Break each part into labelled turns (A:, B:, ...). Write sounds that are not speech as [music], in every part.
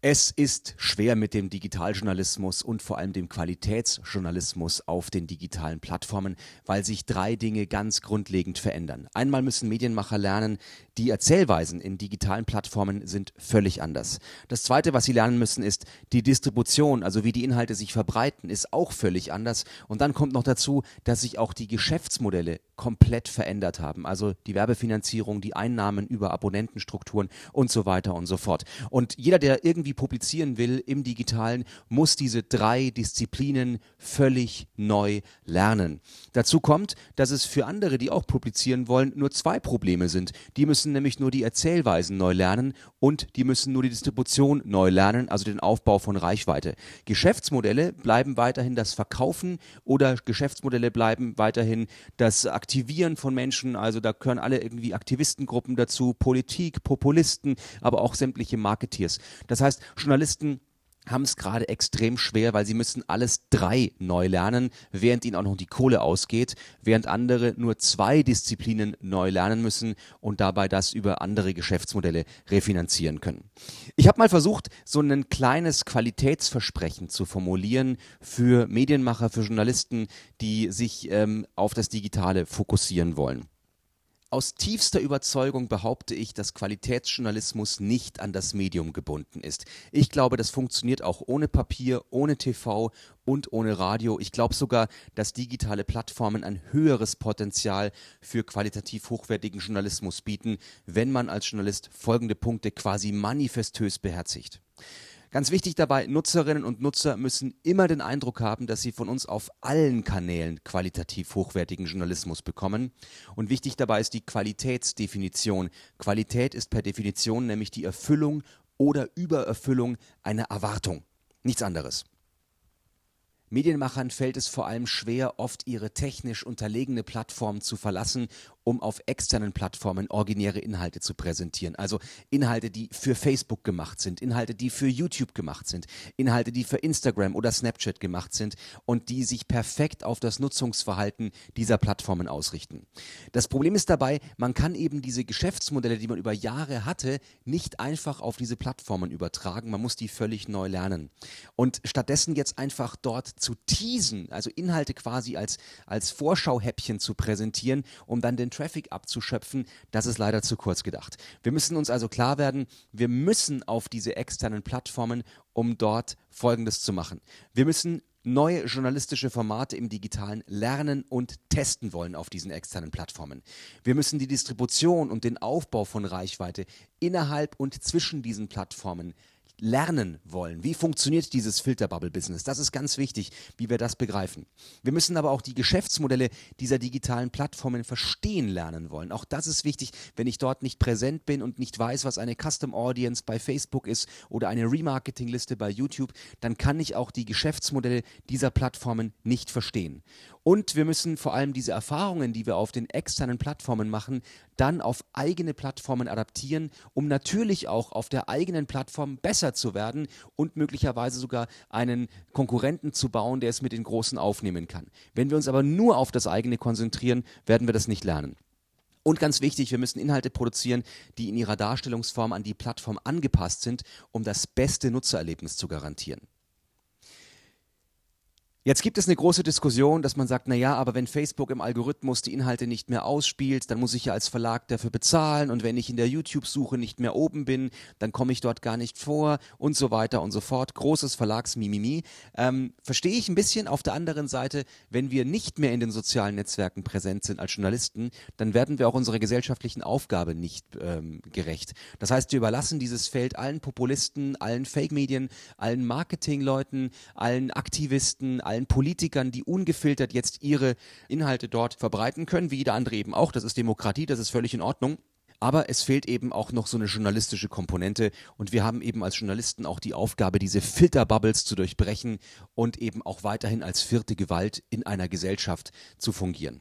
A: Es ist schwer mit dem Digitaljournalismus und vor allem dem Qualitätsjournalismus auf den digitalen Plattformen, weil sich drei Dinge ganz grundlegend verändern. Einmal müssen Medienmacher lernen, die Erzählweisen in digitalen Plattformen sind völlig anders. Das Zweite, was sie lernen müssen, ist die Distribution, also wie die Inhalte sich verbreiten, ist auch völlig anders. Und dann kommt noch dazu, dass sich auch die Geschäftsmodelle komplett verändert haben. Also die Werbefinanzierung, die Einnahmen über Abonnentenstrukturen und so weiter und so fort. Und jeder, der irgendwie irgendwie publizieren will im digitalen, muss diese drei Disziplinen völlig neu lernen. Dazu kommt, dass es für andere, die auch publizieren wollen, nur zwei Probleme sind. Die müssen nämlich nur die Erzählweisen neu lernen und die müssen nur die Distribution neu lernen, also den Aufbau von Reichweite. Geschäftsmodelle bleiben weiterhin das Verkaufen oder Geschäftsmodelle bleiben weiterhin das Aktivieren von Menschen, also da gehören alle irgendwie Aktivistengruppen dazu, Politik, Populisten, aber auch sämtliche Marketeers. Das heißt, Journalisten haben es gerade extrem schwer, weil sie müssen alles drei neu lernen, während ihnen auch noch die Kohle ausgeht, während andere nur zwei Disziplinen neu lernen müssen und dabei das über andere Geschäftsmodelle refinanzieren können. Ich habe mal versucht, so ein kleines Qualitätsversprechen zu formulieren für Medienmacher, für Journalisten, die sich ähm, auf das Digitale fokussieren wollen. Aus tiefster Überzeugung behaupte ich, dass Qualitätsjournalismus nicht an das Medium gebunden ist. Ich glaube, das funktioniert auch ohne Papier, ohne TV und ohne Radio. Ich glaube sogar, dass digitale Plattformen ein höheres Potenzial für qualitativ hochwertigen Journalismus bieten, wenn man als Journalist folgende Punkte quasi manifestös beherzigt. Ganz wichtig dabei, Nutzerinnen und Nutzer müssen immer den Eindruck haben, dass sie von uns auf allen Kanälen qualitativ hochwertigen Journalismus bekommen. Und wichtig dabei ist die Qualitätsdefinition. Qualität ist per Definition nämlich die Erfüllung oder Übererfüllung einer Erwartung. Nichts anderes. Medienmachern fällt es vor allem schwer, oft ihre technisch unterlegene Plattform zu verlassen um auf externen Plattformen originäre Inhalte zu präsentieren. Also Inhalte, die für Facebook gemacht sind, Inhalte, die für YouTube gemacht sind, Inhalte, die für Instagram oder Snapchat gemacht sind und die sich perfekt auf das Nutzungsverhalten dieser Plattformen ausrichten. Das Problem ist dabei, man kann eben diese Geschäftsmodelle, die man über Jahre hatte, nicht einfach auf diese Plattformen übertragen. Man muss die völlig neu lernen. Und stattdessen jetzt einfach dort zu teasen, also Inhalte quasi als, als Vorschauhäppchen zu präsentieren, um dann den Traffic abzuschöpfen, das ist leider zu kurz gedacht. Wir müssen uns also klar werden, wir müssen auf diese externen Plattformen, um dort Folgendes zu machen. Wir müssen neue journalistische Formate im digitalen lernen und testen wollen auf diesen externen Plattformen. Wir müssen die Distribution und den Aufbau von Reichweite innerhalb und zwischen diesen Plattformen lernen wollen. Wie funktioniert dieses Filterbubble-Business? Das ist ganz wichtig, wie wir das begreifen. Wir müssen aber auch die Geschäftsmodelle dieser digitalen Plattformen verstehen lernen wollen. Auch das ist wichtig, wenn ich dort nicht präsent bin und nicht weiß, was eine Custom Audience bei Facebook ist oder eine Remarketing-Liste bei YouTube, dann kann ich auch die Geschäftsmodelle dieser Plattformen nicht verstehen. Und wir müssen vor allem diese Erfahrungen, die wir auf den externen Plattformen machen, dann auf eigene Plattformen adaptieren, um natürlich auch auf der eigenen Plattform besser zu werden und möglicherweise sogar einen Konkurrenten zu bauen, der es mit den Großen aufnehmen kann. Wenn wir uns aber nur auf das eigene konzentrieren, werden wir das nicht lernen. Und ganz wichtig, wir müssen Inhalte produzieren, die in ihrer Darstellungsform an die Plattform angepasst sind, um das beste Nutzererlebnis zu garantieren. Jetzt gibt es eine große Diskussion, dass man sagt, na ja, aber wenn Facebook im Algorithmus die Inhalte nicht mehr ausspielt, dann muss ich ja als Verlag dafür bezahlen und wenn ich in der YouTube-Suche nicht mehr oben bin, dann komme ich dort gar nicht vor und so weiter und so fort. Großes Verlagsmimimi. Ähm, Verstehe ich ein bisschen. Auf der anderen Seite, wenn wir nicht mehr in den sozialen Netzwerken präsent sind als Journalisten, dann werden wir auch unserer gesellschaftlichen Aufgabe nicht ähm, gerecht. Das heißt, wir überlassen dieses Feld allen Populisten, allen Fake-Medien, allen Marketingleuten, allen Aktivisten, allen allen Politikern, die ungefiltert jetzt ihre Inhalte dort verbreiten können, wie jeder andere eben auch. Das ist Demokratie, das ist völlig in Ordnung. Aber es fehlt eben auch noch so eine journalistische Komponente und wir haben eben als Journalisten auch die Aufgabe, diese Filterbubbles zu durchbrechen und eben auch weiterhin als vierte Gewalt in einer Gesellschaft zu fungieren.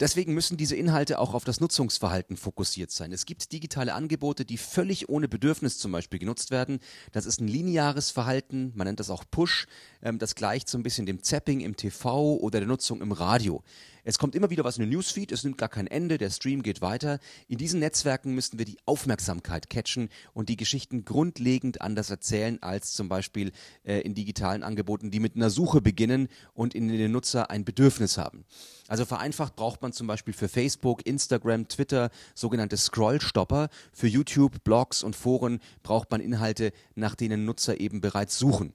A: Deswegen müssen diese Inhalte auch auf das Nutzungsverhalten fokussiert sein. Es gibt digitale Angebote, die völlig ohne Bedürfnis zum Beispiel genutzt werden. Das ist ein lineares Verhalten, man nennt das auch Push. Ähm, das gleicht so ein bisschen dem Zapping im TV oder der Nutzung im Radio. Es kommt immer wieder was in den Newsfeed, es nimmt gar kein Ende, der Stream geht weiter. In diesen Netzwerken müssen wir die Aufmerksamkeit catchen und die Geschichten grundlegend anders erzählen als zum Beispiel äh, in digitalen Angeboten, die mit einer Suche beginnen und in den Nutzer ein Bedürfnis haben. Also vereinfacht braucht man zum Beispiel für Facebook, Instagram, Twitter sogenannte Scrollstopper. Für YouTube, Blogs und Foren braucht man Inhalte, nach denen Nutzer eben bereits suchen.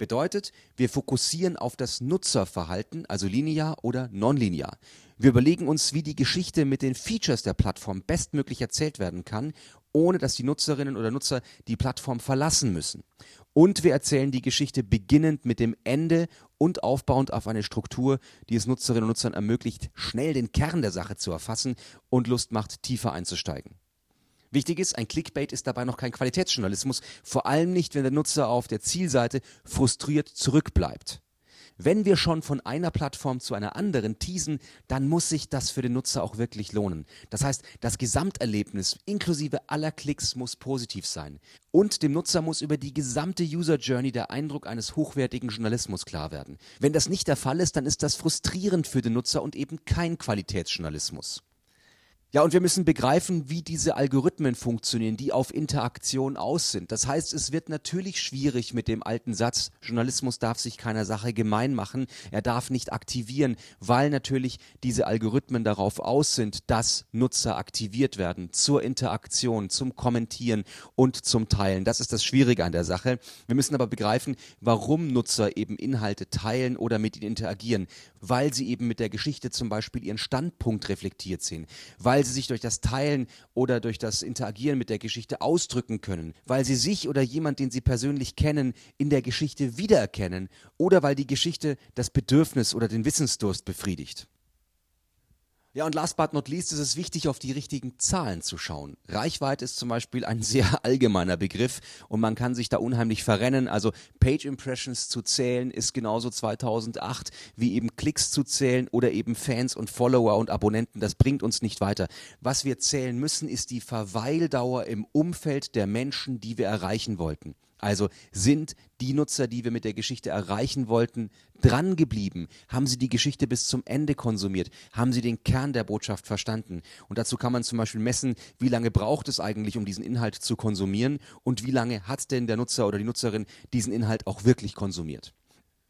A: Bedeutet, wir fokussieren auf das Nutzerverhalten, also linear oder nonlinear. Wir überlegen uns, wie die Geschichte mit den Features der Plattform bestmöglich erzählt werden kann, ohne dass die Nutzerinnen oder Nutzer die Plattform verlassen müssen. Und wir erzählen die Geschichte beginnend mit dem Ende und aufbauend auf eine Struktur, die es Nutzerinnen und Nutzern ermöglicht, schnell den Kern der Sache zu erfassen und Lust macht, tiefer einzusteigen. Wichtig ist, ein Clickbait ist dabei noch kein Qualitätsjournalismus, vor allem nicht, wenn der Nutzer auf der Zielseite frustriert zurückbleibt. Wenn wir schon von einer Plattform zu einer anderen teasen, dann muss sich das für den Nutzer auch wirklich lohnen. Das heißt, das Gesamterlebnis inklusive aller Klicks muss positiv sein. Und dem Nutzer muss über die gesamte User Journey der Eindruck eines hochwertigen Journalismus klar werden. Wenn das nicht der Fall ist, dann ist das frustrierend für den Nutzer und eben kein Qualitätsjournalismus. Ja, und wir müssen begreifen, wie diese Algorithmen funktionieren, die auf Interaktion aus sind. Das heißt, es wird natürlich schwierig mit dem alten Satz, Journalismus darf sich keiner Sache gemein machen, er darf nicht aktivieren, weil natürlich diese Algorithmen darauf aus sind, dass Nutzer aktiviert werden zur Interaktion, zum Kommentieren und zum Teilen. Das ist das Schwierige an der Sache. Wir müssen aber begreifen, warum Nutzer eben Inhalte teilen oder mit ihnen interagieren, weil sie eben mit der Geschichte zum Beispiel ihren Standpunkt reflektiert sehen, weil weil sie sich durch das Teilen oder durch das Interagieren mit der Geschichte ausdrücken können, weil sie sich oder jemand, den sie persönlich kennen, in der Geschichte wiedererkennen oder weil die Geschichte das Bedürfnis oder den Wissensdurst befriedigt. Ja, und last but not least ist es wichtig, auf die richtigen Zahlen zu schauen. Reichweite ist zum Beispiel ein [laughs] sehr allgemeiner Begriff und man kann sich da unheimlich verrennen. Also Page Impressions zu zählen ist genauso 2008 wie eben Klicks zu zählen oder eben Fans und Follower und Abonnenten. Das bringt uns nicht weiter. Was wir zählen müssen, ist die Verweildauer im Umfeld der Menschen, die wir erreichen wollten. Also sind die Nutzer, die wir mit der Geschichte erreichen wollten, dran geblieben? Haben sie die Geschichte bis zum Ende konsumiert? Haben sie den Kern der Botschaft verstanden? Und dazu kann man zum Beispiel messen, wie lange braucht es eigentlich, um diesen Inhalt zu konsumieren und wie lange hat denn der Nutzer oder die Nutzerin diesen Inhalt auch wirklich konsumiert?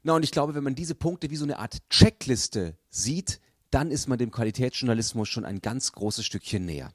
A: Na, und ich glaube, wenn man diese Punkte wie so eine Art Checkliste sieht, dann ist man dem Qualitätsjournalismus schon ein ganz großes Stückchen näher.